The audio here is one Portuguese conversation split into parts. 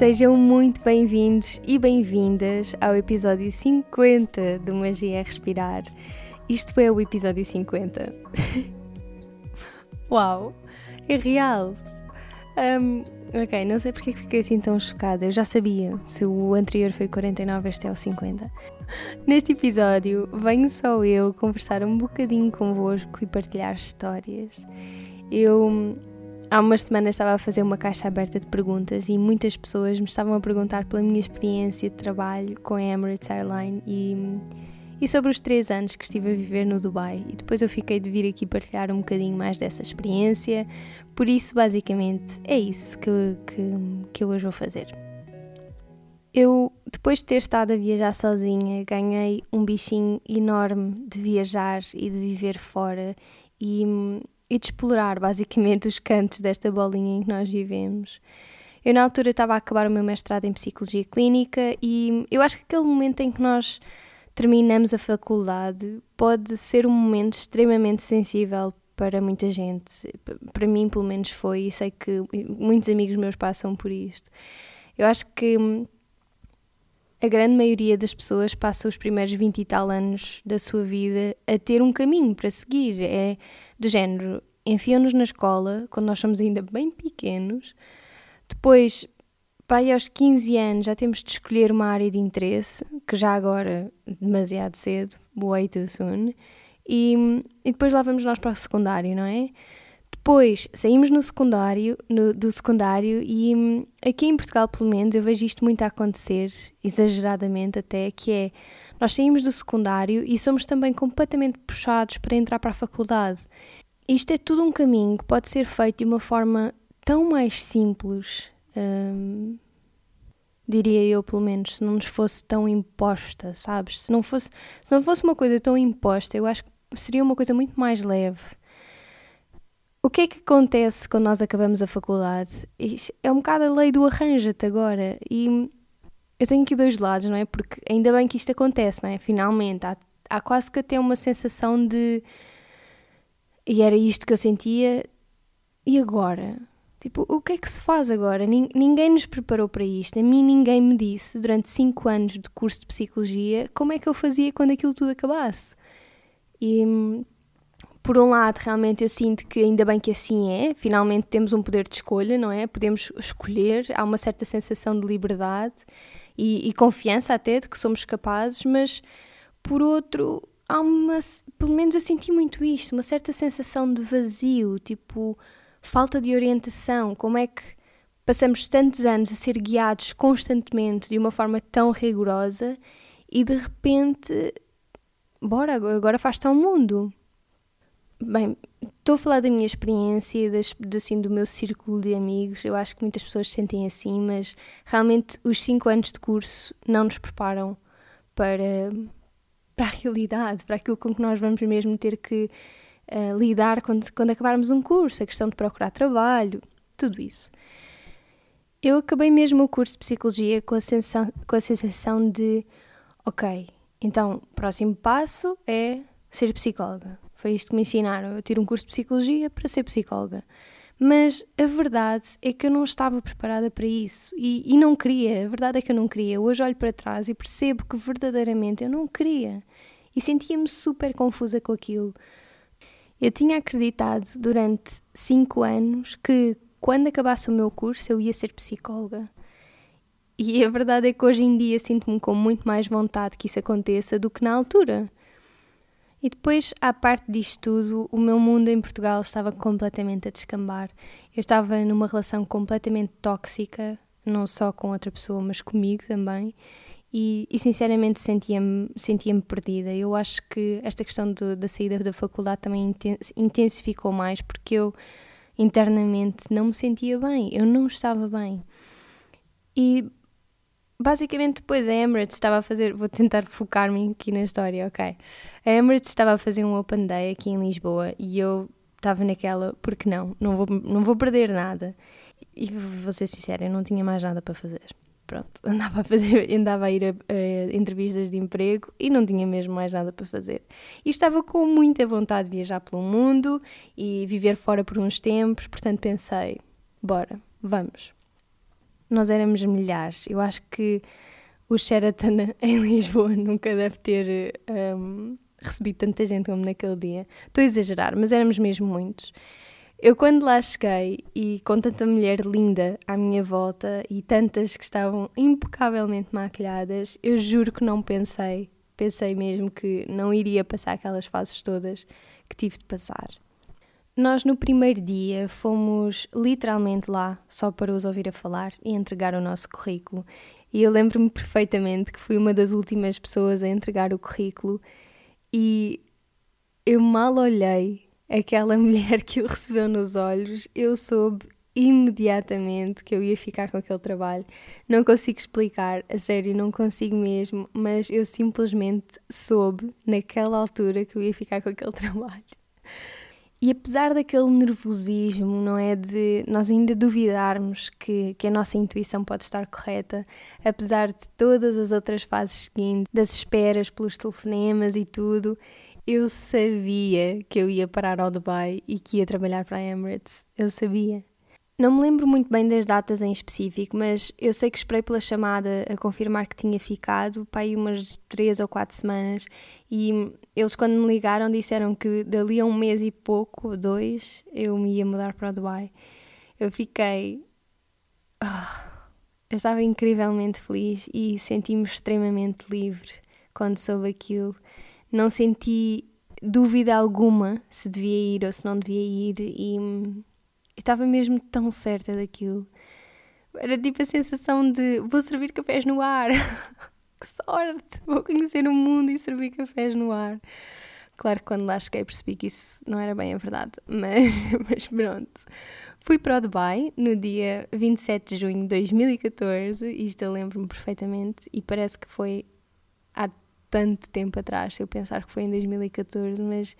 Sejam muito bem-vindos e bem-vindas ao episódio 50 do Magia é Respirar. Isto é o episódio 50. Uau, é real! Um, ok, não sei porque fiquei assim tão chocada. Eu já sabia. Se o anterior foi 49, este é o 50. Neste episódio, venho só eu conversar um bocadinho convosco e partilhar histórias. Eu Há umas semanas estava a fazer uma caixa aberta de perguntas e muitas pessoas me estavam a perguntar pela minha experiência de trabalho com a Emirates Airline e, e sobre os três anos que estive a viver no Dubai. E depois eu fiquei de vir aqui partilhar um bocadinho mais dessa experiência. Por isso, basicamente, é isso que, que, que eu hoje vou fazer. Eu, depois de ter estado a viajar sozinha, ganhei um bichinho enorme de viajar e de viver fora e e de explorar basicamente os cantos desta bolinha em que nós vivemos. Eu, na altura, estava a acabar o meu mestrado em Psicologia Clínica e eu acho que aquele momento em que nós terminamos a faculdade pode ser um momento extremamente sensível para muita gente. Para mim, pelo menos, foi, e sei que muitos amigos meus passam por isto. Eu acho que a grande maioria das pessoas passa os primeiros 20 e tal anos da sua vida a ter um caminho para seguir. É do género, enfiam-nos na escola, quando nós somos ainda bem pequenos, depois, para aí aos 15 anos, já temos de escolher uma área de interesse, que já agora, demasiado cedo, way too soon, e, e depois lá vamos nós para o secundário, não é? Depois saímos no secundário, no, do secundário e aqui em Portugal, pelo menos, eu vejo isto muito a acontecer, exageradamente até, que é nós saímos do secundário e somos também completamente puxados para entrar para a faculdade. Isto é tudo um caminho que pode ser feito de uma forma tão mais simples, hum, diria eu pelo menos, se não nos fosse tão imposta, sabes? Se não fosse, se não fosse uma coisa tão imposta, eu acho que seria uma coisa muito mais leve. O que é que acontece quando nós acabamos a faculdade? Isto é um bocado a lei do arranja-te agora. E eu tenho aqui dois lados, não é? Porque ainda bem que isto acontece, não é? Finalmente, há, há quase que até uma sensação de. E era isto que eu sentia, e agora? Tipo, o que é que se faz agora? Ninguém nos preparou para isto. A mim ninguém me disse, durante cinco anos de curso de psicologia, como é que eu fazia quando aquilo tudo acabasse. E, por um lado, realmente eu sinto que ainda bem que assim é. Finalmente temos um poder de escolha, não é? Podemos escolher, há uma certa sensação de liberdade e, e confiança até de que somos capazes, mas por outro, há uma. Pelo menos eu senti muito isto, uma certa sensação de vazio, tipo, falta de orientação. Como é que passamos tantos anos a ser guiados constantemente de uma forma tão rigorosa e de repente, bora, agora faz-te ao mundo. Bem, estou a falar da minha experiência das, assim, do meu círculo de amigos. Eu acho que muitas pessoas se sentem assim, mas realmente os cinco anos de curso não nos preparam para, para a realidade, para aquilo com que nós vamos mesmo ter que uh, lidar quando, quando acabarmos um curso, a questão de procurar trabalho, tudo isso. Eu acabei mesmo o curso de Psicologia com a sensação, com a sensação de: ok, então, o próximo passo é ser psicóloga foi isto que me ensinaram. Eu tiro um curso de psicologia para ser psicóloga. Mas a verdade é que eu não estava preparada para isso e, e, não queria. A verdade é que eu não queria. Hoje olho para trás e percebo que verdadeiramente eu não queria e sentia-me super confusa com aquilo. Eu tinha acreditado durante cinco anos que quando acabasse o meu curso eu ia ser psicóloga. E a verdade é que hoje em dia sinto-me com muito mais vontade que isso aconteça do que na altura. E depois, à parte disto tudo, o meu mundo em Portugal estava completamente a descambar. Eu estava numa relação completamente tóxica, não só com outra pessoa, mas comigo também. E, e sinceramente sentia-me sentia perdida. Eu acho que esta questão de, da saída da faculdade também intensificou mais, porque eu internamente não me sentia bem, eu não estava bem. E basicamente depois a Emirates estava a fazer, vou tentar focar-me aqui na história, ok? A Emirates estava a fazer um Open Day aqui em Lisboa e eu estava naquela, porque não, não vou, não vou perder nada. E vou ser sincera, eu não tinha mais nada para fazer. Pronto, andava a, fazer, andava a ir a, a, entrevistas de emprego e não tinha mesmo mais nada para fazer. E estava com muita vontade de viajar pelo mundo e viver fora por uns tempos, portanto pensei, bora, vamos nós éramos milhares. Eu acho que o Sheraton em Lisboa nunca deve ter um, tanta gente como naquele dia. Estou a exagerar, mas éramos mesmo muitos. Eu, quando lá cheguei e com tanta mulher linda à minha volta e tantas que estavam impecavelmente maquilhadas, eu juro que não pensei. Pensei mesmo que não iria passar aquelas fases todas que tive de passar. Nós, no primeiro dia, fomos literalmente lá só para os ouvir a falar e entregar o nosso currículo. E eu lembro-me perfeitamente que fui uma das últimas pessoas a entregar o currículo e eu mal olhei aquela mulher que o recebeu nos olhos, eu soube imediatamente que eu ia ficar com aquele trabalho. Não consigo explicar, a sério, não consigo mesmo, mas eu simplesmente soube naquela altura que eu ia ficar com aquele trabalho. E apesar daquele nervosismo, não é? De nós ainda duvidarmos que, que a nossa intuição pode estar correta, apesar de todas as outras fases seguintes, das esperas pelos telefonemas e tudo, eu sabia que eu ia parar ao Dubai e que ia trabalhar para a Emirates. Eu sabia. Não me lembro muito bem das datas em específico, mas eu sei que esperei pela chamada a confirmar que tinha ficado, para aí umas três ou quatro semanas, e eles quando me ligaram disseram que dali a um mês e pouco, dois, eu me ia mudar para o Dubai. Eu fiquei... Oh, eu estava incrivelmente feliz e senti-me extremamente livre quando soube aquilo. Não senti dúvida alguma se devia ir ou se não devia ir e estava mesmo tão certa daquilo. Era tipo a sensação de vou servir cafés no ar. que sorte! Vou conhecer o mundo e servir cafés no ar. Claro que quando lá cheguei percebi que isso não era bem a verdade, mas, mas pronto. Fui para o Dubai no dia 27 de junho de 2014, isto eu lembro-me perfeitamente e parece que foi tanto tempo atrás, se eu pensar que foi em 2014, mas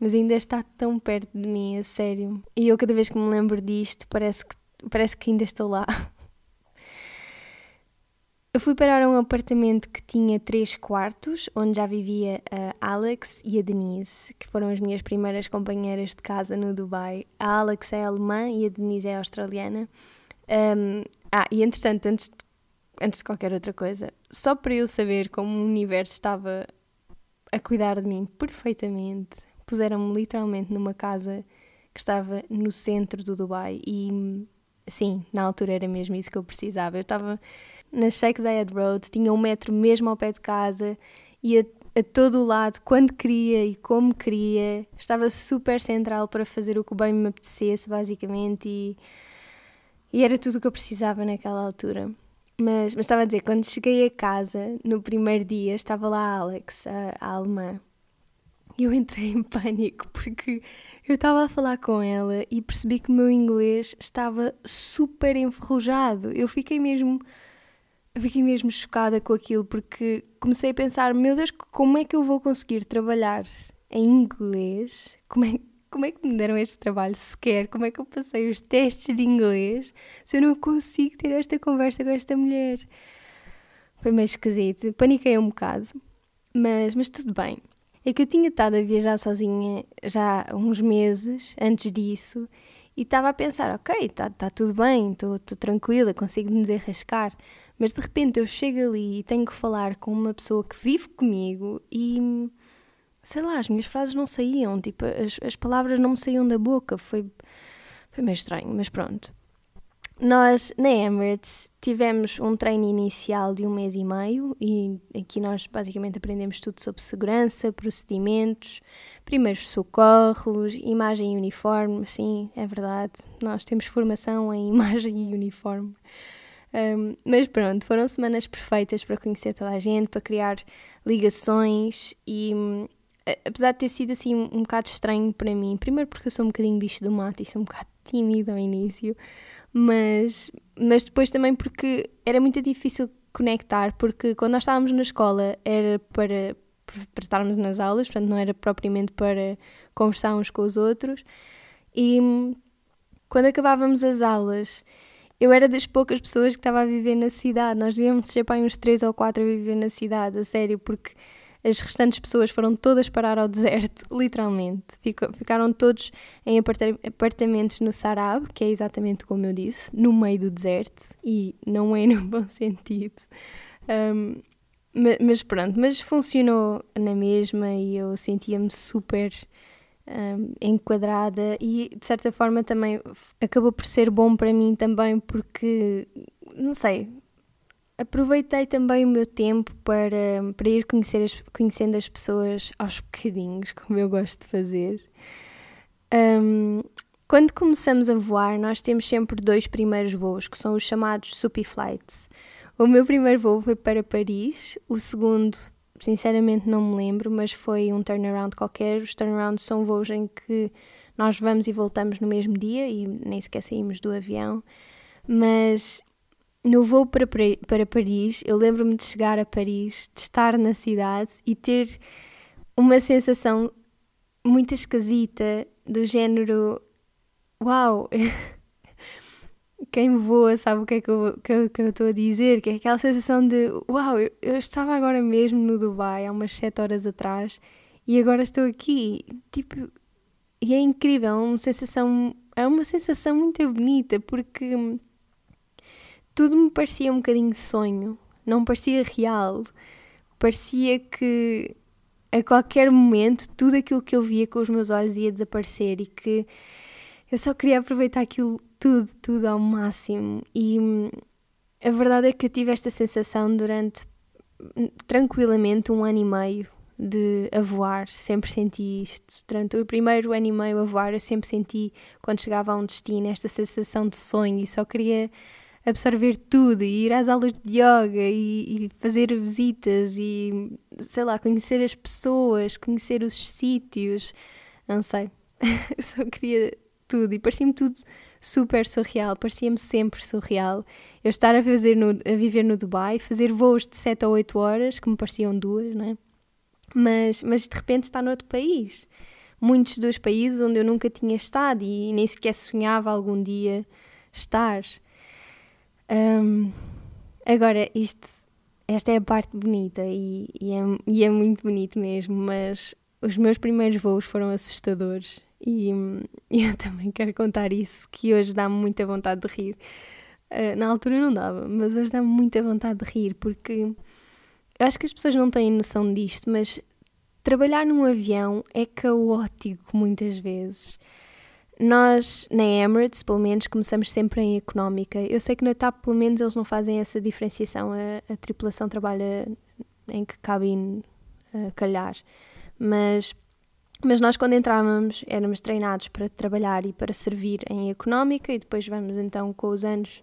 mas ainda está tão perto de mim, a sério. E eu, cada vez que me lembro disto, parece que, parece que ainda estou lá. Eu fui parar a um apartamento que tinha três quartos, onde já vivia a Alex e a Denise, que foram as minhas primeiras companheiras de casa no Dubai. A Alex é alemã e a Denise é australiana. Um, ah, e entretanto, antes de, antes de qualquer outra coisa, só para eu saber como o universo estava a cuidar de mim perfeitamente, puseram-me literalmente numa casa que estava no centro do Dubai e sim, na altura era mesmo isso que eu precisava. Eu estava na Sheikh Zayed Road, tinha um metro mesmo ao pé de casa, ia a todo o lado, quando queria e como queria, estava super central para fazer o que bem me apetecesse, basicamente, e, e era tudo o que eu precisava naquela altura. Mas, mas estava a dizer, quando cheguei a casa, no primeiro dia, estava lá a Alex, a, a alemã, e eu entrei em pânico porque eu estava a falar com ela e percebi que o meu inglês estava super enferrujado. Eu fiquei mesmo. Fiquei mesmo chocada com aquilo porque comecei a pensar: meu Deus, como é que eu vou conseguir trabalhar em inglês? Como é, como é que me deram este trabalho sequer? Como é que eu passei os testes de inglês se eu não consigo ter esta conversa com esta mulher? Foi meio esquisito. Paniquei um bocado, mas, mas tudo bem. É que eu tinha estado a viajar sozinha já uns meses antes disso e estava a pensar: ok, está tá tudo bem, estou tranquila, consigo me desenrascar. Mas de repente eu chego ali e tenho que falar com uma pessoa que vive comigo e sei lá, as minhas frases não saíam, tipo, as, as palavras não me saíam da boca. Foi, foi meio estranho, mas pronto. nós na Emirates tivemos um treino inicial de um mês e meio e aqui nós basicamente aprendemos tudo sobre segurança, procedimentos, primeiros socorros, imagem e uniforme, sim, é verdade. Nós temos formação em imagem e uniforme. Um, mas pronto, foram semanas perfeitas para conhecer toda a gente, para criar ligações e apesar de ter sido assim um bocado estranho para mim, primeiro porque eu sou um bocadinho bicho do mato e sou um bocado tímida ao início, mas, mas depois também porque era muito difícil conectar, porque quando nós estávamos na escola era para, para estarmos nas aulas, portanto não era propriamente para conversar uns com os outros, e quando acabávamos as aulas eu era das poucas pessoas que estava a viver na cidade. Nós devíamos ser para uns três ou quatro a viver na cidade, a sério, porque as restantes pessoas foram todas parar ao deserto, literalmente. Ficaram todos em apartamentos no Sarab, que é exatamente como eu disse, no meio do deserto, e não é no bom sentido. Um, mas, mas, pronto, mas funcionou na mesma e eu sentia-me super um, enquadrada e de certa forma também acabou por ser bom para mim também porque, não sei, aproveitei também o meu tempo para, para ir conhecer as, conhecendo as pessoas aos bocadinhos, como eu gosto de fazer. Um, quando começamos a voar, nós temos sempre dois primeiros voos, que são os chamados Supi Flights. O meu primeiro voo foi para Paris, o segundo, sinceramente, não me lembro, mas foi um turnaround qualquer. Os turnarounds são voos em que nós vamos e voltamos no mesmo dia e nem sequer saímos do avião. Mas no voo para, para Paris, eu lembro-me de chegar a Paris, de estar na cidade e ter uma sensação muito esquisita, do género: Uau! Quem voa sabe o que é que eu, que, que eu estou a dizer, que é aquela sensação de uau, eu, eu estava agora mesmo no Dubai há umas 7 horas atrás e agora estou aqui. Tipo, e é incrível, é uma sensação, é uma sensação muito bonita porque tudo me parecia um bocadinho sonho, não parecia real. Parecia que a qualquer momento tudo aquilo que eu via com os meus olhos ia desaparecer e que eu só queria aproveitar aquilo tudo, tudo ao máximo. E hum, a verdade é que eu tive esta sensação durante hum, tranquilamente um ano e meio de a voar, sempre senti isto. Durante o primeiro ano e meio a voar, eu sempre senti, quando chegava a um destino, esta sensação de sonho e só queria absorver tudo e ir às aulas de yoga e, e, fazer visitas e sei lá, conhecer as pessoas, conhecer os sítios, não sei. Só queria tudo e parecia-me tudo super surreal, parecia-me sempre surreal. Eu estar a, fazer no, a viver no Dubai, fazer voos de 7 a 8 horas, que me pareciam duas, não é? Mas, mas de repente estar noutro país. Muitos dos países onde eu nunca tinha estado e nem sequer sonhava algum dia estar. Um, agora, isto, esta é a parte bonita e, e, é, e é muito bonito mesmo, mas os meus primeiros voos foram assustadores e, eu também quero contar isso, que hoje dá-me muita vontade de rir. Uh, na altura não dava, mas hoje dá-me muita vontade de rir porque eu acho que as pessoas não têm noção disto, mas trabalhar num avião é caótico muitas vezes. Nós, na Emirates, pelo menos, começamos sempre em económica. Eu sei que na TAP, pelo menos, eles não fazem essa diferenciação. A, a tripulação trabalha em que cabine uh, calhar. Mas, mas nós, quando entrávamos, éramos treinados para trabalhar e para servir em económica e depois vamos, então, com os anos,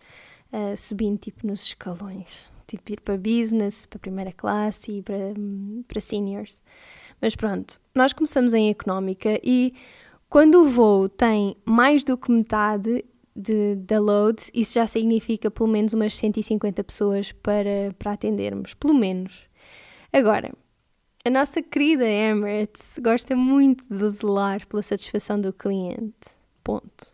uh, subindo tipo nos escalões. Tipo, ir para business, para primeira classe e para, para seniors. Mas pronto, nós começamos em económica e quando o voo tem mais do que metade de, da load, isso já significa pelo menos umas 150 pessoas para, para atendermos, pelo menos. Agora, a nossa querida Emirates gosta muito de zelar pela satisfação do cliente. Ponto.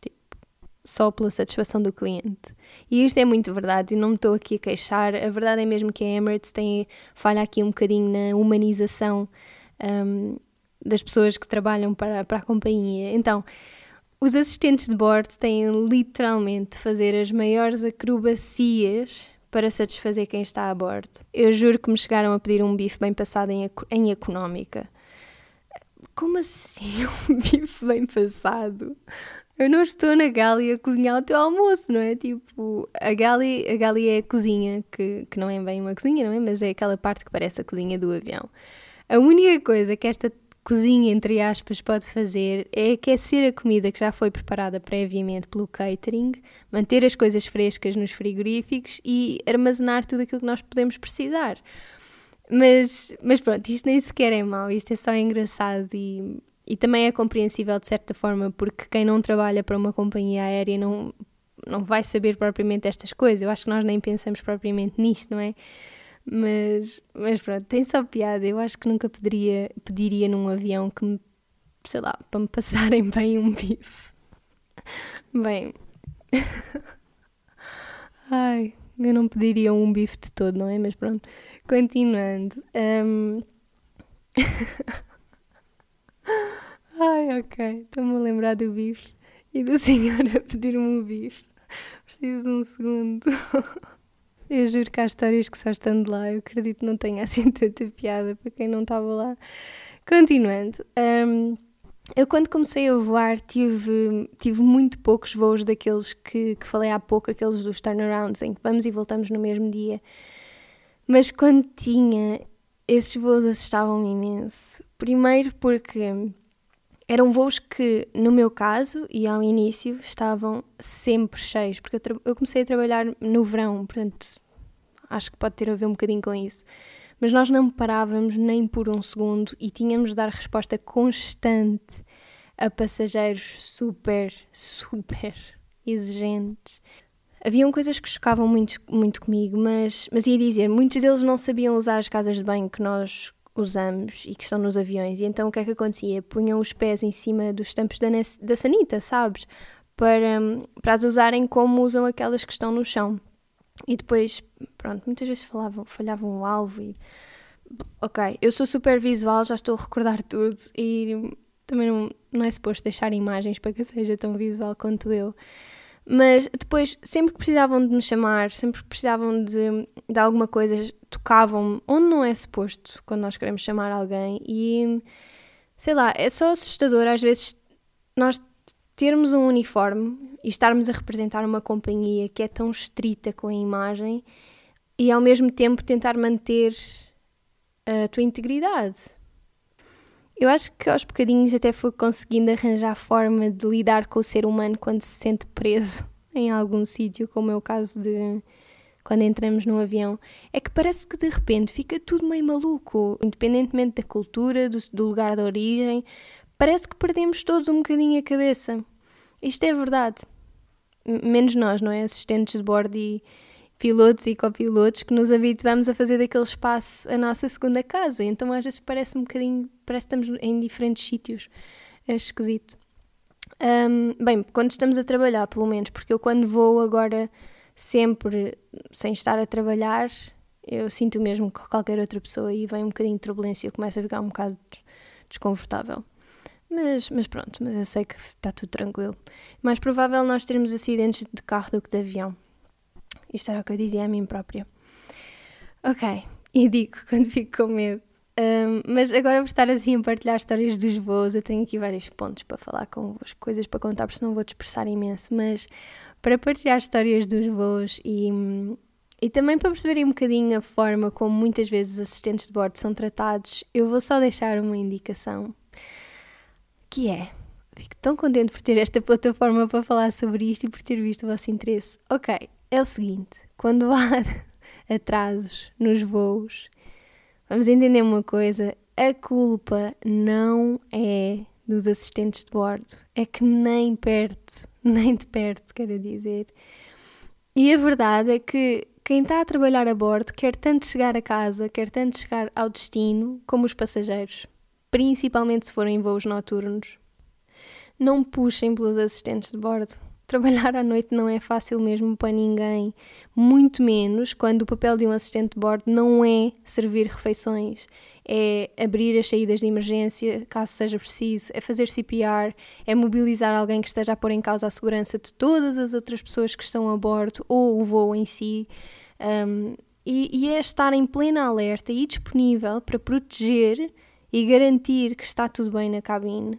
Tipo, só pela satisfação do cliente. E isto é muito verdade e não me estou aqui a queixar. A verdade é mesmo que a Emirates tem falha aqui um bocadinho na humanização um, das pessoas que trabalham para, para a companhia. Então, os assistentes de bordo têm literalmente de fazer as maiores acrobacias para satisfazer quem está a bordo. Eu juro que me chegaram a pedir um bife bem passado em, em económica. Como assim um bife bem passado? Eu não estou na Gali a cozinhar o teu almoço, não é? Tipo, a Gali, a Gali é a cozinha, que, que não é bem uma cozinha, não é? Mas é aquela parte que parece a cozinha do avião. A única coisa que esta cozinha, entre aspas, pode fazer é aquecer a comida que já foi preparada previamente pelo catering, manter as coisas frescas nos frigoríficos e armazenar tudo aquilo que nós podemos precisar. Mas, mas pronto, isto nem sequer é mau, isto é só engraçado e e também é compreensível de certa forma, porque quem não trabalha para uma companhia aérea não, não vai saber propriamente estas coisas. Eu acho que nós nem pensamos propriamente nisto, não é? Mas, mas pronto, tem só piada. Eu acho que nunca pediria, pediria num avião que me, sei lá, para me passarem bem um bife. Bem. Ai, eu não pediria um bife de todo, não é? Mas pronto, continuando. Um... Ai, ok. Estou-me a lembrar do bife e do senhor a pedir-me um bife. Preciso de um segundo. Eu juro que há histórias que só estando lá, eu acredito não tenha assim tanta piada para quem não estava lá. Continuando. Um, eu quando comecei a voar tive, tive muito poucos voos daqueles que, que falei há pouco, aqueles dos turnarounds, em que vamos e voltamos no mesmo dia. Mas quando tinha, esses voos assustavam-me imenso. Primeiro porque eram voos que, no meu caso e ao início, estavam sempre cheios, porque eu, eu, comecei a trabalhar no verão, portanto, acho que pode ter a ver um bocadinho com isso. Mas nós não parávamos nem por um segundo e tínhamos de dar resposta constante a passageiros super, super exigentes. Haviam coisas que chocavam muito, muito comigo, mas, mas ia dizer, muitos deles não sabiam usar as casas de banho que nós usamos e que estão nos aviões. E então o que é que acontecia? Punham os pés em cima dos tampos da, da sanita, sabes? Para, para as usarem como usam aquelas que estão no chão. E depois, pronto, muitas vezes falavam, falhavam o alvo e. Ok, eu sou super visual, já estou a recordar tudo e também não, não é suposto deixar imagens para que seja tão visual quanto eu. Mas depois, sempre que precisavam de me chamar, sempre que precisavam de, de alguma coisa, tocavam-me onde não é suposto quando nós queremos chamar alguém. E sei lá, é só assustador às vezes nós termos um uniforme e estarmos a representar uma companhia que é tão estrita com a imagem e ao mesmo tempo tentar manter a tua integridade. Eu acho que aos bocadinhos até fui conseguindo arranjar forma de lidar com o ser humano quando se sente preso em algum sítio, como é o caso de quando entramos no avião, é que parece que de repente fica tudo meio maluco, independentemente da cultura, do, do lugar de origem, parece que perdemos todos um bocadinho a cabeça. Isto é verdade. Menos nós, não é? Assistentes de bordo e pilotos e copilotos que nos habituamos a fazer daquele espaço a nossa segunda casa. Então às vezes parece um bocadinho, parece que estamos em diferentes sítios. É esquisito. Um, bem, quando estamos a trabalhar, pelo menos, porque eu quando vou agora sempre sem estar a trabalhar, eu sinto mesmo que qualquer outra pessoa e vem um bocadinho de turbulência, eu começo a ficar um bocado desconfortável. Mas, mas pronto, mas eu sei que está tudo tranquilo. Mais provável nós termos acidentes de carro do que de avião. Isto era o que eu dizia a mim própria. Ok, e digo quando fico com medo. Um, mas agora vou estar assim a partilhar histórias dos voos. Eu tenho aqui vários pontos para falar convosco, coisas para contar, porque senão vou dispersar imenso. Mas para partilhar histórias dos voos e, e também para perceberem um bocadinho a forma como muitas vezes os assistentes de bordo são tratados, eu vou só deixar uma indicação que é. Fico tão contente por ter esta plataforma para falar sobre isto e por ter visto o vosso interesse. Ok, é o seguinte: quando há atrasos nos voos, vamos entender uma coisa: a culpa não é dos assistentes de bordo, é que nem perto nem de perto, quero dizer. E a verdade é que quem está a trabalhar a bordo quer tanto chegar a casa, quer tanto chegar ao destino, como os passageiros, principalmente se forem voos noturnos. Não puxem pelos assistentes de bordo. Trabalhar à noite não é fácil mesmo para ninguém, muito menos quando o papel de um assistente de bordo não é servir refeições, é abrir as saídas de emergência caso seja preciso, é fazer CPR, é mobilizar alguém que esteja a pôr em causa a segurança de todas as outras pessoas que estão a bordo ou o voo em si. Um, e, e é estar em plena alerta e disponível para proteger e garantir que está tudo bem na cabine.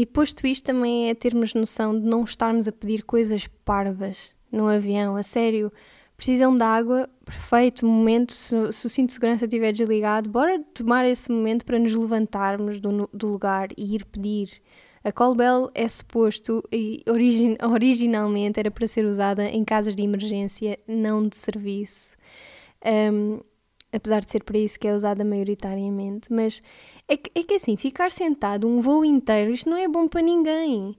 E posto isto também é termos noção de não estarmos a pedir coisas parvas no avião, a sério. Precisam de água, perfeito momento. Se, se o cinto de segurança estiver desligado, bora tomar esse momento para nos levantarmos do, do lugar e ir pedir. A call bell é suposto e origin, originalmente era para ser usada em casos de emergência, não de serviço. Um, apesar de ser para isso que é usada maioritariamente. Mas é que, é que assim, ficar sentado um voo inteiro, isto não é bom para ninguém.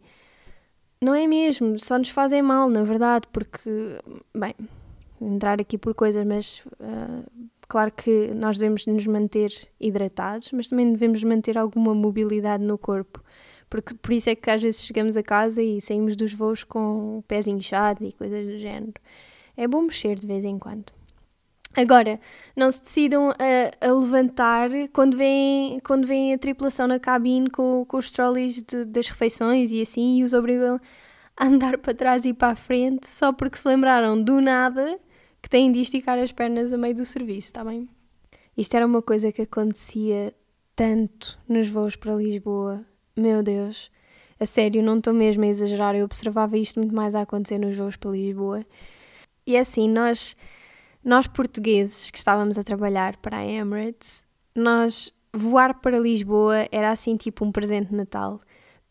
Não é mesmo, só nos fazem mal, na verdade, porque, bem, entrar aqui por coisas, mas uh, claro que nós devemos nos manter hidratados, mas também devemos manter alguma mobilidade no corpo. Porque por isso é que às vezes chegamos a casa e saímos dos voos com pés inchado e coisas do género. É bom mexer de vez em quando. Agora, não se decidam a, a, levantar quando vem, quando vem a tripulação na cabine com, com os trolleys de, das refeições e assim, e os obrigam a andar para trás e para a frente só porque se lembraram do nada que têm de esticar as pernas a meio do serviço, está bem? Isto era uma coisa que acontecia tanto nos voos para Lisboa. Meu Deus, a sério, não estou mesmo a exagerar, eu observava isto muito mais a acontecer nos voos para Lisboa. E é assim, nós nós portugueses que estávamos a trabalhar para a Emirates, nós voar para Lisboa era assim tipo um presente de Natal.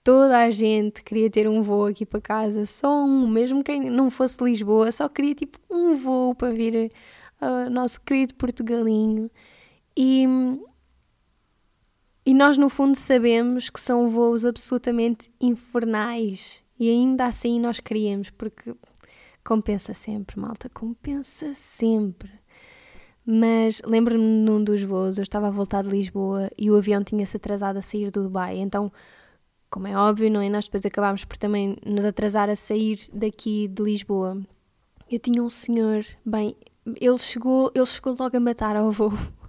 Toda a gente queria ter um voo aqui para casa, só um, mesmo quem não fosse Lisboa, só queria tipo um voo para vir ao uh, nosso querido Portugalinho. E, e nós, no fundo, sabemos que são voos absolutamente infernais. E ainda assim nós queríamos, porque Compensa sempre, malta, compensa sempre. Mas lembro-me num dos voos, eu estava a voltar de Lisboa e o avião tinha-se atrasado a sair do Dubai. Então, como é óbvio, não é? Nós depois acabámos por também nos atrasar a sair daqui de Lisboa. Eu tinha um senhor, bem, ele chegou, ele chegou logo a matar ao voo.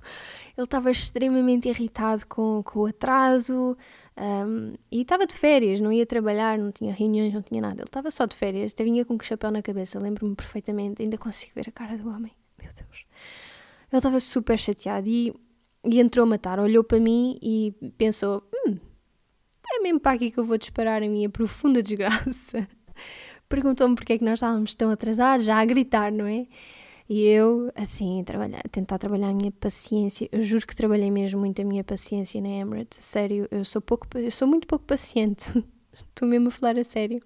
Ele estava extremamente irritado com, com o atraso, um, e estava de férias, não ia trabalhar, não tinha reuniões, não tinha nada. Ele estava só de férias, até vinha com um chapéu na cabeça, lembro-me perfeitamente, ainda consigo ver a cara do homem. Meu Deus. Ele estava super chateado e, e entrou a matar, olhou para mim e pensou: hum, é mesmo para aqui que eu vou disparar a minha profunda desgraça. Perguntou-me porque é que nós estávamos tão atrasados, já a gritar, não é? E eu, assim, trabalhar, tentar trabalhar a minha paciência. Eu juro que trabalhei mesmo muito a minha paciência na Emirates. Sério, eu sou, pouco, eu sou muito pouco paciente. Estou mesmo a falar a sério.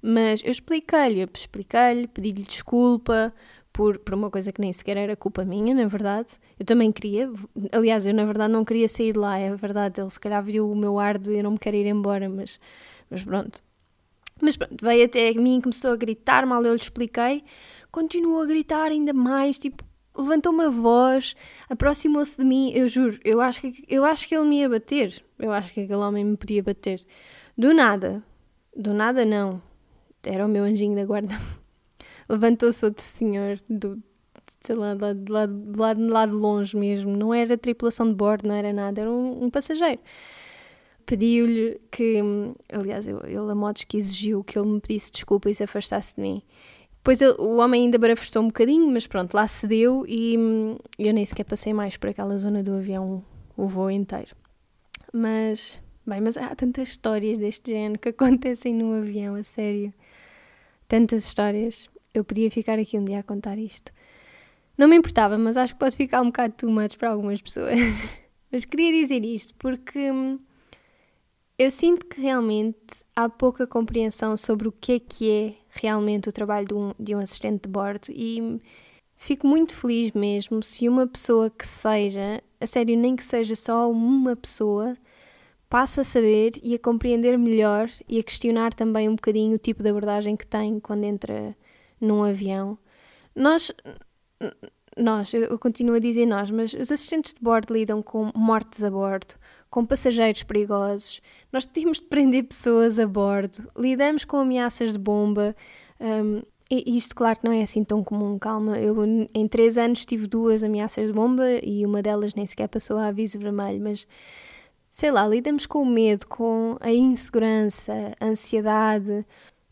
Mas eu expliquei-lhe, expliquei-lhe, pedi-lhe desculpa por, por uma coisa que nem sequer era culpa minha, na verdade. Eu também queria, aliás, eu na verdade não queria sair de lá, é verdade. Ele se calhar viu o meu ar de eu não me quero ir embora, mas, mas pronto. Mas pronto, veio até mim, começou a gritar, mal eu lhe expliquei continuou a gritar ainda mais, tipo, levantou uma voz, aproximou-se de mim, eu juro, eu acho, que, eu acho que ele me ia bater, eu acho que aquele homem me podia bater. Do nada, do nada não, era o meu anjinho da guarda. Levantou-se outro senhor do, sei lá, do, lado, do lado de longe mesmo, não era tripulação de bordo, não era nada, era um, um passageiro. Pediu-lhe que, aliás, eu, ele a modos que exigiu que ele me pedisse desculpa e se afastasse de mim. Depois ele, o homem ainda barafustou um bocadinho, mas pronto, lá cedeu e eu nem sequer passei mais por aquela zona do avião o voo inteiro. Mas, bem, mas há tantas histórias deste género que acontecem no avião, a sério. Tantas histórias. Eu podia ficar aqui um dia a contar isto. Não me importava, mas acho que pode ficar um bocado too much para algumas pessoas. mas queria dizer isto porque hum, eu sinto que realmente há pouca compreensão sobre o que é que é realmente o trabalho de um, de um assistente de bordo e fico muito feliz mesmo se uma pessoa que seja, a sério, nem que seja só uma pessoa, passa a saber e a compreender melhor e a questionar também um bocadinho o tipo de abordagem que tem quando entra num avião. Nós, nós, eu continuo a dizer nós, mas os assistentes de bordo lidam com mortes a bordo, com passageiros perigosos, nós temos de prender pessoas a bordo, lidamos com ameaças de bomba. Um, e isto, claro, não é assim tão comum, calma. Eu, em três anos, tive duas ameaças de bomba e uma delas nem sequer passou a aviso vermelho, mas sei lá, lidamos com o medo, com a insegurança, a ansiedade,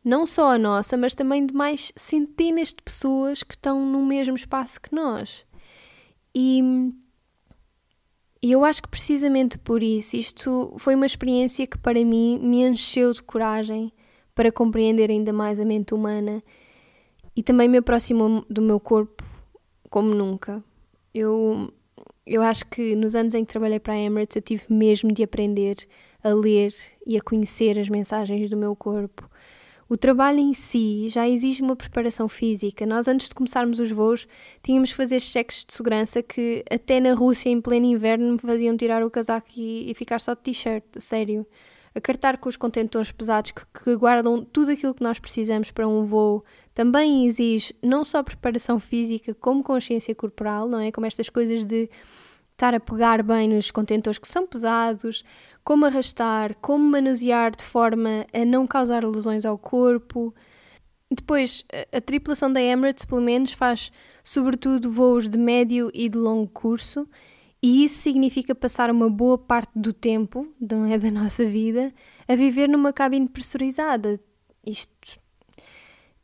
não só a nossa, mas também de mais centenas de pessoas que estão no mesmo espaço que nós. E eu acho que precisamente por isso, isto foi uma experiência que para mim me encheu de coragem para compreender ainda mais a mente humana e também me aproximou do meu corpo como nunca. Eu, eu acho que nos anos em que trabalhei para a Emirates eu tive mesmo de aprender a ler e a conhecer as mensagens do meu corpo. O trabalho em si já exige uma preparação física. Nós, antes de começarmos os voos, tínhamos que fazer cheques de segurança que até na Rússia, em pleno inverno, me faziam tirar o casaco e, e ficar só de t-shirt, sério. A cartar com os contentores pesados que, que guardam tudo aquilo que nós precisamos para um voo também exige não só preparação física, como consciência corporal, não é? Como estas coisas de estar a pegar bem nos contentores que são pesados, como arrastar, como manusear de forma a não causar lesões ao corpo. Depois, a, tripulação da Emirates, pelo menos, faz sobretudo voos de médio e de longo curso, e isso significa passar uma boa parte do tempo, não é da nossa vida, a viver numa cabine pressurizada. Isto,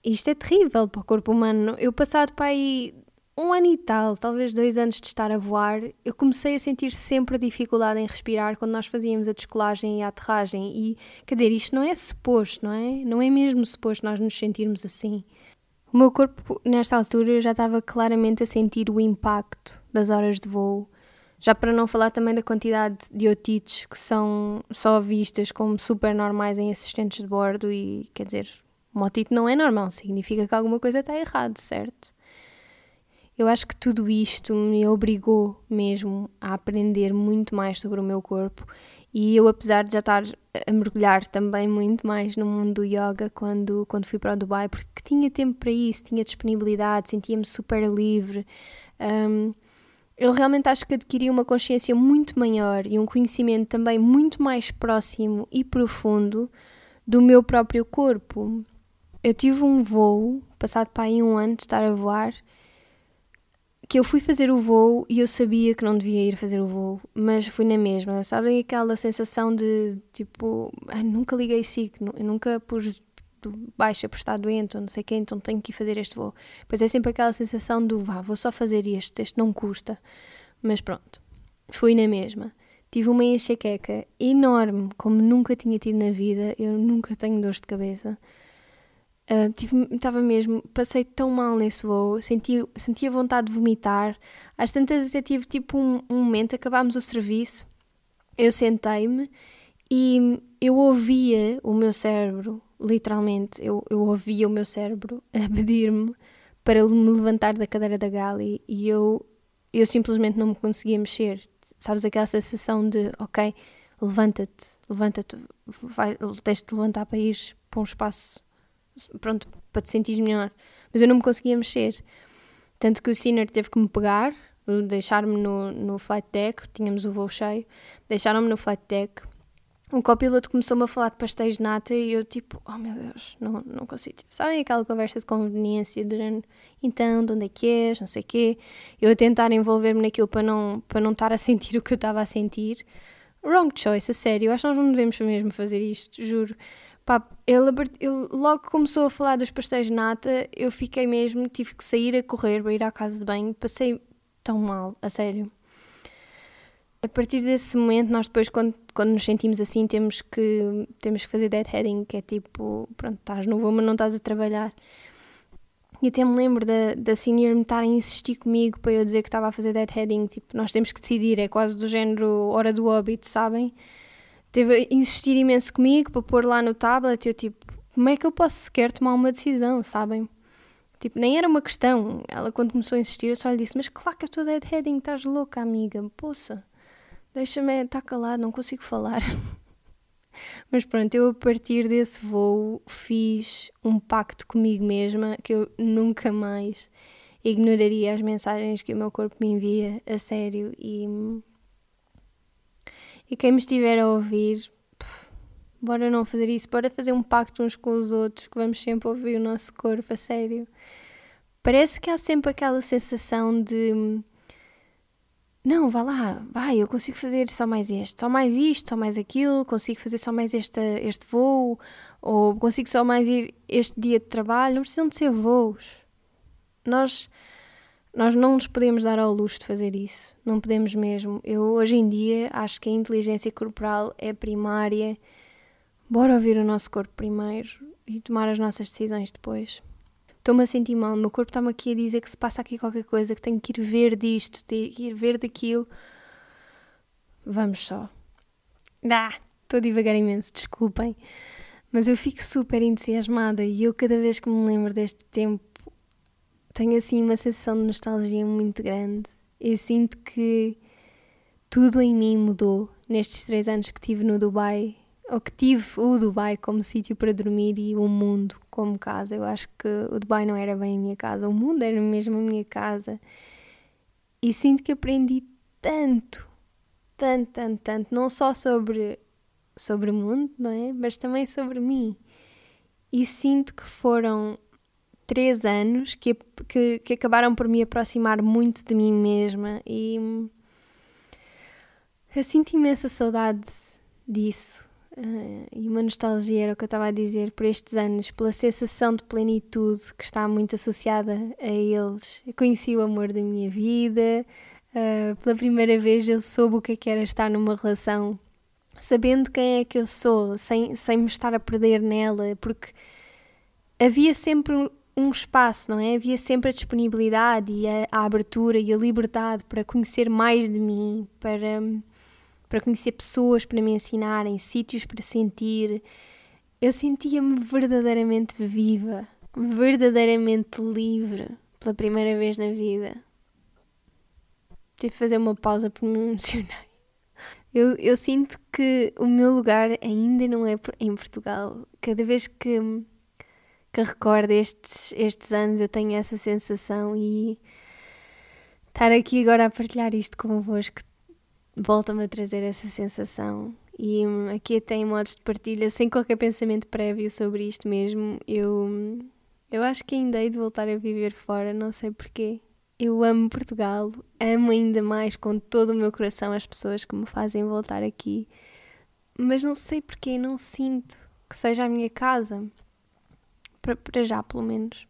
isto é terrível para o corpo humano. Eu passado para aí um ano e tal, talvez dois anos de estar a voar, eu comecei a sentir sempre a dificuldade em respirar quando nós fazíamos a descolagem e a aterragem. E, quer dizer, isto não é suposto, não é? Não é mesmo suposto nós nos sentirmos assim. O meu corpo, nesta altura, já estava claramente a sentir o impacto das horas de voo. Já para não falar também da quantidade de otites que são só vistas como super normais em assistentes de bordo e, quer dizer, uma otite não é normal, significa que alguma coisa está errada, certo? Eu acho que tudo isto me obrigou mesmo a aprender muito mais sobre o meu corpo e eu, apesar de já estar a mergulhar também muito mais no mundo do yoga quando, quando fui para o Dubai, porque tinha tempo para isso, tinha disponibilidade, sentia-me super livre. Um, eu realmente acho que adquiri uma consciência muito maior e um conhecimento também muito mais próximo e profundo do meu próprio corpo. Eu tive um voo, passado para aí um ano de estar a voar, que eu fui fazer o voo e eu sabia que não devia ir fazer o voo, mas fui na mesma. Sabem aquela sensação de tipo, ah, nunca liguei eu nunca pus baixa por estar doente ou não sei o quê, então tenho que ir fazer este voo. Pois é sempre aquela sensação do vá, vou só fazer este, este não custa. Mas pronto, fui na mesma. Tive uma enxaqueca enorme, como nunca tinha tido na vida, eu nunca tenho dores de cabeça. Uh, mesmo, passei tão mal nesse voo, senti, sentia vontade de vomitar. Às tantas até tive tipo um, um momento, acabámos o serviço, eu sentei-me e eu ouvia o meu cérebro, literalmente, eu, eu ouvia o meu cérebro a pedir-me para me levantar da cadeira da Gali e eu, eu simplesmente não me conseguia mexer. Sabes aquela sensação de, ok, levanta-te, levanta-te, tens de levantar para ir para um espaço pronto, para te sentir melhor. Mas eu não me conseguia mexer. Tanto que o Sinner teve que me pegar, deixar-me no, no flight deck, tínhamos o voo cheio, deixaram-me no flight deck. O copiloto começou-me a falar de pastéis de nata e eu tipo, oh meu Deus, não, não consigo. Tipo, sabem aquela conversa de conveniência durante, então, de onde é que és, não sei o quê. Eu a tentar envolver-me naquilo para não, para não estar a sentir o que eu estava a sentir. Wrong choice, a sério, acho que nós não devemos mesmo fazer isto, juro. Pá, ele, ele, logo começou a falar dos pastéis de nata, eu fiquei mesmo, tive que sair a correr para ir à casa de banho. Passei tão mal, a sério. A partir desse momento, nós depois, quando, quando nos sentimos assim, temos que, temos que fazer deadheading, que é tipo, pronto, estás no voo, mas não estás a trabalhar. E até me lembro da, da senior me estar a insistir comigo para eu dizer que estava a fazer deadheading. Tipo, nós temos que decidir, é quase do género hora do óbito, sabem? Teve a insistir imenso comigo para pôr lá no tablet. Eu, tipo, como é que eu posso sequer tomar uma decisão, sabem? Tipo, nem era uma questão. Ela, quando começou a insistir, eu só lhe disse: Mas claro que eu estou deadheading, estás louca, amiga. Poça, deixa-me estar calado, não consigo falar. Mas pronto, eu a partir desse voo fiz um pacto comigo mesma que eu nunca mais ignoraria as mensagens que o meu corpo me envia a sério e e quem me estiver a ouvir, pff, bora não fazer isso, bora fazer um pacto uns com os outros, que vamos sempre ouvir o nosso corpo, a sério. Parece que há sempre aquela sensação de não, vá lá, vai, eu consigo fazer só mais este, só mais isto, só mais aquilo, consigo fazer só mais este, este voo, ou consigo só mais ir este dia de trabalho. Não precisam de ser voos. Nós, Nós não nos podemos dar ao luxo de fazer isso. Não podemos mesmo. Eu, hoje em dia, acho que a inteligência corporal é primária. Bora ouvir o nosso corpo primeiro e tomar as nossas decisões depois. Estou-me a sentir mal. O meu corpo está-me aqui a dizer que se passa aqui qualquer coisa, que tenho que ir ver disto, tenho que ir ver daquilo. Vamos só. Ah, estou devagar imenso, desculpem. Mas eu fico super entusiasmada e eu, cada vez que me lembro deste tempo, tenho assim uma sensação de nostalgia muito grande. Eu sinto que tudo em mim mudou nestes três anos que tive no Dubai, ou que tive o Dubai como sítio para dormir e o mundo como casa. Eu acho que o Dubai não era bem a minha casa, o mundo era mesmo a minha casa. E sinto que aprendi tanto, tanto, tanto, tanto, não só sobre, sobre o mundo, não é? Mas também sobre mim. E sinto que foram três anos que, que, que, acabaram por me aproximar muito de mim mesma e eu sinto imensa saudade disso uh, e uma nostalgia era o que eu estava a dizer por estes anos, pela sensação de plenitude que está muito associada a eles. Eu conheci o amor da minha vida, uh, pela primeira vez eu soube o que, é que era estar numa relação sabendo quem é que eu sou, sem, sem me estar a perder nela, porque havia sempre um espaço, não é? Havia sempre a disponibilidade e a, a, abertura e a liberdade para conhecer mais de mim, para, para conhecer pessoas para me ensinarem, sítios para sentir. Eu sentia-me verdadeiramente viva, verdadeiramente livre pela primeira vez na vida. Tive de fazer uma pausa porque me emocionei. Eu, eu sinto que o meu lugar ainda não é em Portugal. Cada vez que que recordo estes, estes anos, eu tenho essa sensação e estar aqui agora a partilhar isto convosco volta-me a trazer essa sensação. E hum, aqui até em modos de partilha, sem qualquer pensamento prévio sobre isto mesmo, eu, eu acho que ainda hei de voltar a viver fora, não sei porquê. Eu amo Portugal, amo ainda mais com todo o meu coração as pessoas que me fazem voltar aqui, mas não sei porquê, não sinto que seja a minha casa para, já, pelo menos.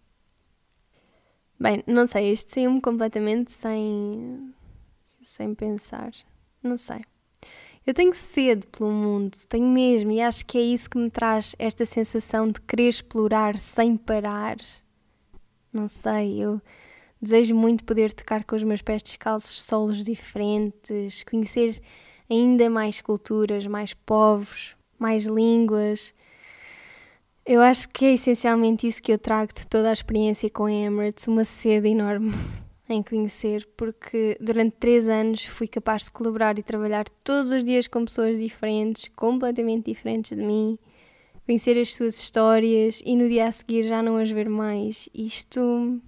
Bem, não sei, isto saiu-me completamente sem, sem pensar. Não sei. Eu tenho sede pelo mundo, tenho mesmo, e acho que é isso que me traz esta sensação de querer explorar sem parar. Não sei, eu desejo muito poder tocar com os meus pés descalços solos diferentes, conhecer ainda mais culturas, mais povos, mais línguas, eu acho que é essencialmente isso que eu trago de toda a experiência com a Emirates, uma sede enorme em conhecer, porque durante três anos fui capaz de colaborar e trabalhar todos os dias com pessoas diferentes, completamente diferentes de mim, conhecer as suas histórias e no dia a seguir já não as ver mais. Isto.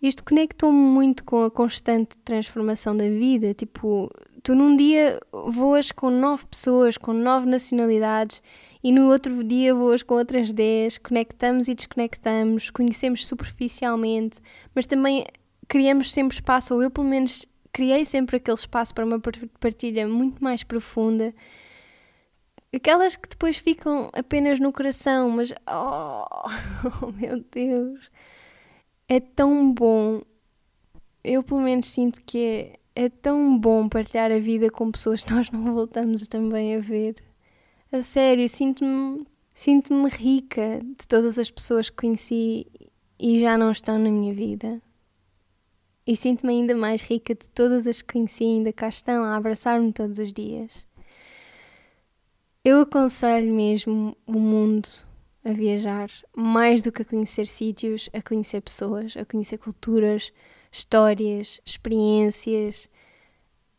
Isto conectou-me muito com a constante transformação da vida. Tipo, tu num dia voas com nove pessoas, com nove nacionalidades e no outro dia vou com outras 10, conectamos e desconectamos, conhecemos superficialmente, mas também criamos sempre espaço, ou eu pelo menos criei sempre aquele espaço para uma partilha muito mais profunda. Aquelas que depois ficam apenas no coração, mas oh, oh meu Deus, é tão bom. Eu pelo menos sinto que é, é tão bom partilhar a vida com pessoas que nós não voltamos também a ver. A sério, sinto-me sinto-me rica de todas as pessoas que conheci e já não estão na minha vida. E sinto-me ainda mais rica de todas as que conheci e ainda cá estão a abraçar-me todos os dias. Eu aconselho mesmo o mundo a viajar, mais do que a conhecer sítios, a conhecer pessoas, a conhecer culturas, histórias, experiências,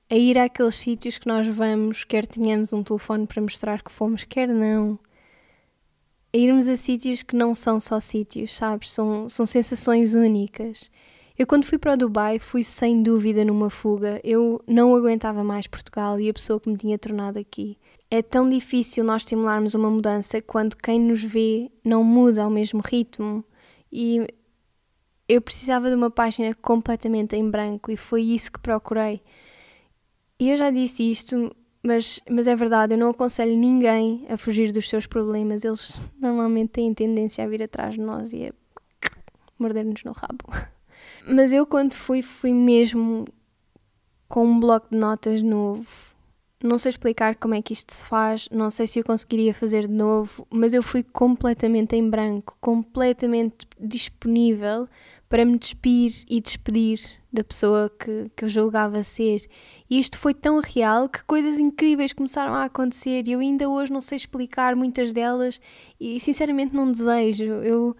a ir àqueles sítios que nós vamos, quer tenhamos um telefone para mostrar que fomos, quer não. A irmos a sítios que não são só sítios, sabes? São, são sensações únicas. Eu, quando fui para o Dubai, fui sem dúvida numa fuga. Eu não aguentava mais Portugal e a pessoa que me tinha tornado aqui. É tão difícil nós estimularmos uma mudança quando quem nos vê não muda ao mesmo ritmo. E eu precisava de uma página completamente em branco e foi isso que procurei. E eu já disse isto, mas, mas é verdade, eu não aconselho ninguém a fugir dos seus problemas. Eles normalmente têm tendência a vir atrás de nós e a morder-nos no rabo. Mas eu, quando fui, fui mesmo com um bloco de notas novo. Não sei explicar como é que isto se faz, não sei se eu conseguiria fazer de novo, mas eu fui completamente em branco, completamente disponível para me despir e despedir da pessoa que, que eu julgava ser. E isto foi tão real que coisas incríveis começaram a acontecer e eu ainda hoje não sei explicar muitas delas e sinceramente não desejo. Eu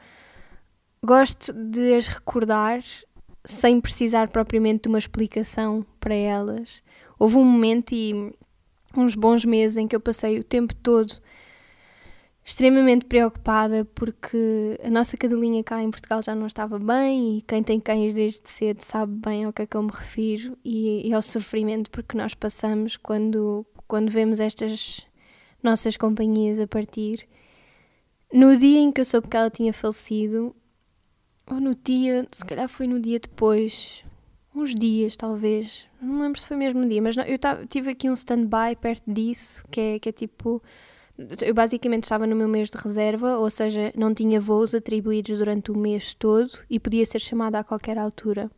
gosto de as recordar sem precisar propriamente de uma explicação para elas. Houve um momento e uns bons meses em que eu passei o tempo todo extremamente preocupada porque a nossa cadelinha cá em Portugal já não estava bem e quem tem cães desde cedo sabe bem ao que é que eu me refiro e, e ao sofrimento porque nós passamos quando, quando vemos estas nossas companhias a partir. No dia em que eu soube que ela tinha falecido, ou no dia, se calhar foi no dia depois, uns dias talvez, não lembro se foi mesmo no dia, mas não, eu tive aqui um stand-by perto disso, que é, que é tipo. Eu basicamente estava no meu mês de reserva, ou seja, não tinha voos atribuídos durante o mês todo e podia ser chamada a qualquer altura.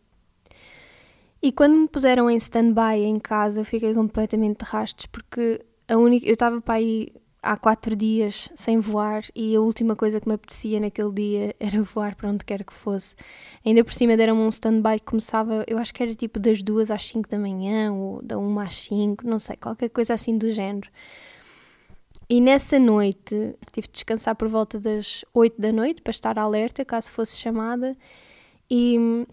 E quando me puseram em stand-by em casa, eu fiquei completamente de rastos, porque a única, eu estava para aí há quatro dias sem voar e a última coisa que me apetecia naquele dia era voar para onde quer que fosse. Ainda por cima deram-me um stand-by que começava, eu acho que era tipo das duas às cinco da manhã ou da uma às cinco, não sei, qualquer coisa assim do género. E nessa noite tive de descansar por volta das oito da noite para estar alerta caso fosse chamada e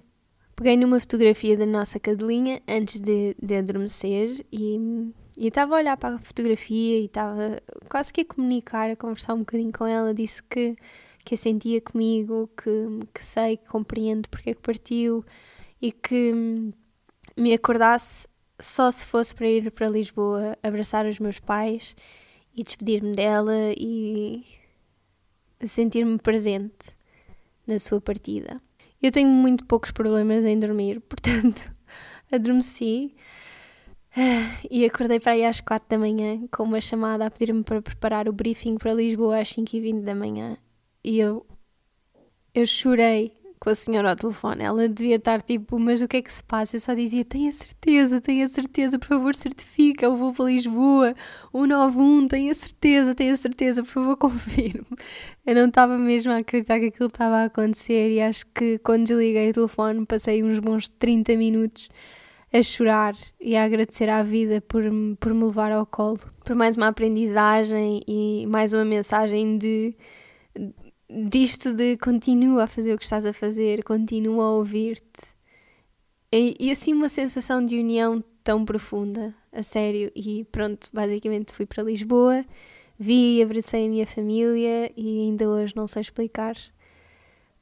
peguei numa fotografia da nossa cadelinha antes de, de adormecer e e estava a olhar para a fotografia e estava quase que a comunicar, a conversar um bocadinho com ela. Disse que, que a sentia comigo, que, que sei, que compreendo porque é que partiu e que me acordasse só se fosse para ir para Lisboa abraçar os meus pais e despedir-me dela e sentir-me presente na sua partida. Eu tenho muito poucos problemas em dormir, portanto, adormeci e acordei para aí às 4 da manhã com uma chamada a pedir-me para preparar o briefing para Lisboa às 5h20 da manhã. E eu, eu chorei com a senhora ao telefone. Ela devia estar tipo, mas o que é que se passa? Eu só dizia: tenha certeza, tenha certeza, por favor, certifica. Eu vou para Lisboa, 191, tenha certeza, tenha certeza, por favor, confirme. Eu não estava mesmo a acreditar que aquilo estava a acontecer e acho que quando desliguei o telefone passei uns bons 30 minutos a chorar e a agradecer à vida por, por me levar ao colo, por mais uma aprendizagem e mais uma mensagem de disto de continua a fazer o que estás a fazer, continua a ouvir-te. E, e, assim uma sensação de união tão profunda, a sério. E pronto, basicamente fui para Lisboa, vi e abracei a minha família e ainda hoje não sei explicar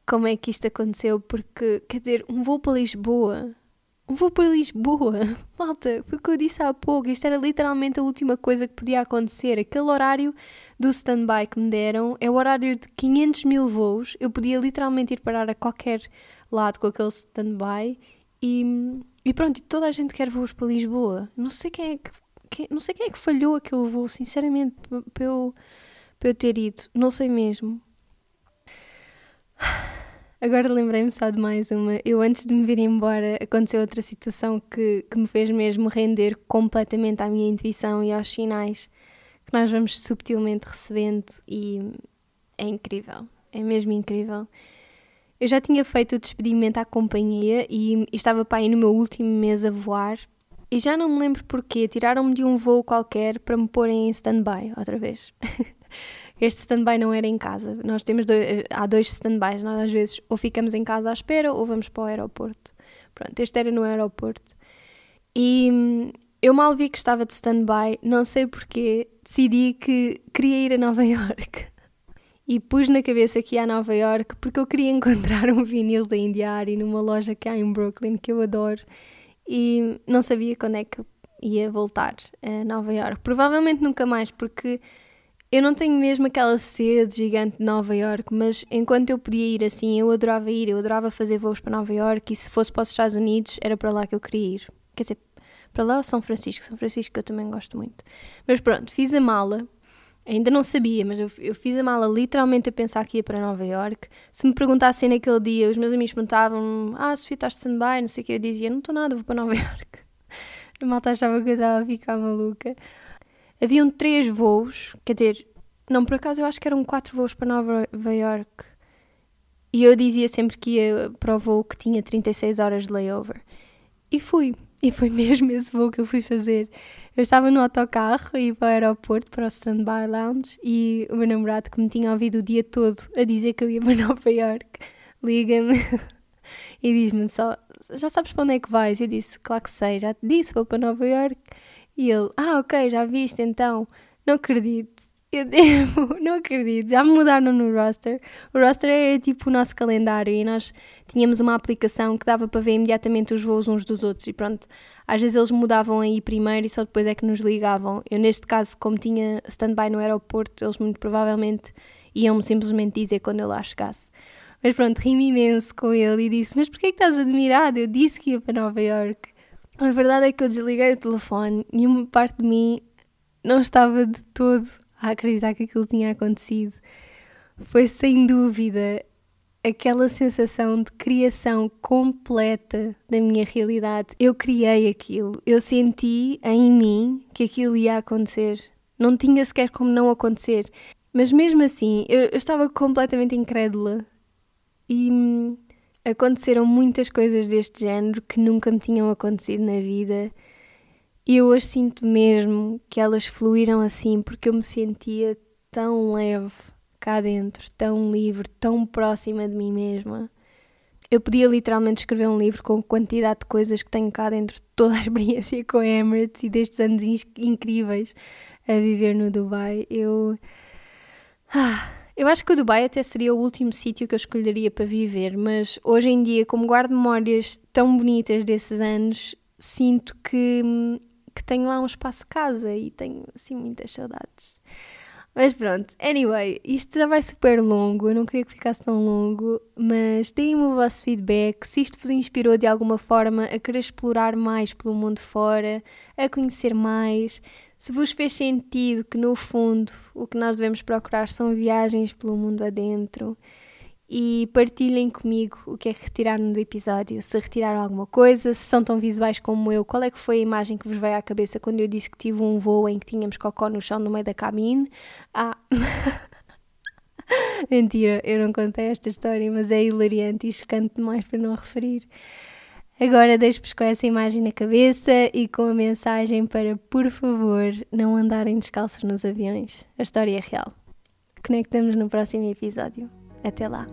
como é que isto aconteceu, porque, quer dizer, um voo para Lisboa vou para Lisboa. Malta, foi o que eu disse há pouco. Isto era literalmente a última coisa que podia acontecer. Aquele horário do stand-by que me deram é o horário de 500 mil voos. Eu podia literalmente ir parar a qualquer lado com aquele stand-by e, e pronto, toda a gente quer voos para Lisboa. Não sei quem é que, quem, não sei quem é que falhou aquele voo, sinceramente, para eu, para eu ter ido. Não sei mesmo. Agora lembrei-me só de mais uma. Eu, antes de me vir embora, aconteceu outra situação que, que me fez mesmo render completamente à minha intuição e aos sinais nós vamos subtilmente recebendo, e é incrível. É mesmo incrível. Eu já tinha feito o despedimento à companhia e, e estava para aí no meu último mês a voar. E já não me lembro porquê, tiraram-me de um voo qualquer para me porem em stand-by outra vez. Este stand-by não era em casa. Nós temos dois, eh, há dois stand-bys. Nós às vezes ou ficamos em casa à espera ou vamos para o aeroporto. Pronto, este era no aeroporto. E hum, eu mal vi que estava de stand-by, não sei porquê, decidi que queria ir a Nova York. E pus na cabeça que ia a Nova York porque eu queria encontrar um vinil da Indiari numa loja que há em Brooklyn que eu adoro e não sabia quando é que ia voltar a Nova York. Provavelmente nunca mais, porque eu não tenho mesmo aquela sede gigante de Nova York, mas enquanto eu podia ir assim, eu adorava ir, eu adorava fazer voos para Nova York e se fosse para os Estados Unidos, era para lá que eu queria ir. Quer dizer, para lá ou São Francisco? São Francisco eu também gosto muito. Mas pronto, fiz a mala Ainda não sabia, mas eu, eu, fiz a mala literalmente a pensar que ia para Nova York. Se me perguntassem naquele dia, os meus amigos perguntavam: Ah, Sofia, estás de stand-by? Não sei o que. Eu dizia: Não estou nada, vou para Nova York. A malta achava que eu estava a ficar maluca. Haviam três voos, quer dizer, não, por acaso eu acho que eram quatro voos para Nova York. E eu dizia sempre que ia para o voo que tinha 36 horas de layover. E fui. E foi mesmo esse voo que eu fui fazer. Eu estava no autocarro e ia para o aeroporto, para o Standby Lounge, e o meu namorado, que me tinha ouvido o dia todo a dizer que eu ia para Nova York, liga-me e diz-me só: Já sabes para onde é que vais? Eu disse: Claro que sei, já te disse, vou para Nova York. E ele: Ah, ok, já viste então. Não acredito. Eu devo, não acredito, já me mudaram no roster. O roster era tipo o nosso calendário e nós tínhamos uma aplicação que dava para ver imediatamente os voos uns dos outros e pronto. Às vezes eles mudavam aí primeiro e só depois é que nos ligavam. Eu, neste caso, como tinha stand-by no aeroporto, eles muito provavelmente iam-me simplesmente dizer quando eu lá chegasse. Mas pronto, ri-me imenso com ele e disse: Mas porquê que estás admirado? Eu disse que ia para Nova York. A verdade é que eu desliguei o telefone e uma parte de mim não estava de todo a acreditar que aquilo tinha acontecido. Foi sem dúvida aquela sensação de criação completa da minha realidade. Eu criei aquilo, eu senti em mim que aquilo ia acontecer. Não tinha sequer como não acontecer. Mas mesmo assim, eu, eu estava completamente incrédula. E hum, aconteceram muitas coisas deste género que nunca me tinham acontecido na vida. Eu hoje sinto mesmo que elas fluíram assim porque eu me sentia tão leve cá dentro, tão livre, tão próxima de mim mesma. Eu podia literalmente escrever um livro com a quantidade de coisas que tenho cá dentro, toda a experiência com a Emirates e destes anos incríveis a viver no Dubai. Eu. Ah, eu acho que o Dubai até seria o último sítio que eu escolheria para viver, mas hoje em dia, como guardo memórias tão bonitas desses anos, sinto que, que tenho lá um espaço casa e tenho assim muitas saudades. Mas pronto, anyway, isto já vai super longo, eu não queria que ficasse tão longo, mas deem-me o vosso feedback, se isto vos inspirou de alguma forma a querer explorar mais pelo mundo fora, a conhecer mais, se vos fez sentido que no fundo o que nós devemos procurar são viagens pelo mundo adentro e partilhem comigo o que é que retiraram do episódio, se retiraram alguma coisa, se são tão visuais como eu, qual é que foi a imagem que vos veio à cabeça quando eu disse que tive um voo em que tínhamos cocó no chão no meio da cabine. Ah, mentira, eu não contei esta história, mas é hilariante e chocante demais para não referir. Agora deixo-vos com essa imagem na cabeça e com a mensagem para, por favor, não andarem descalços nos aviões. A história é real. Conectamos no próximo episódio. Até lá!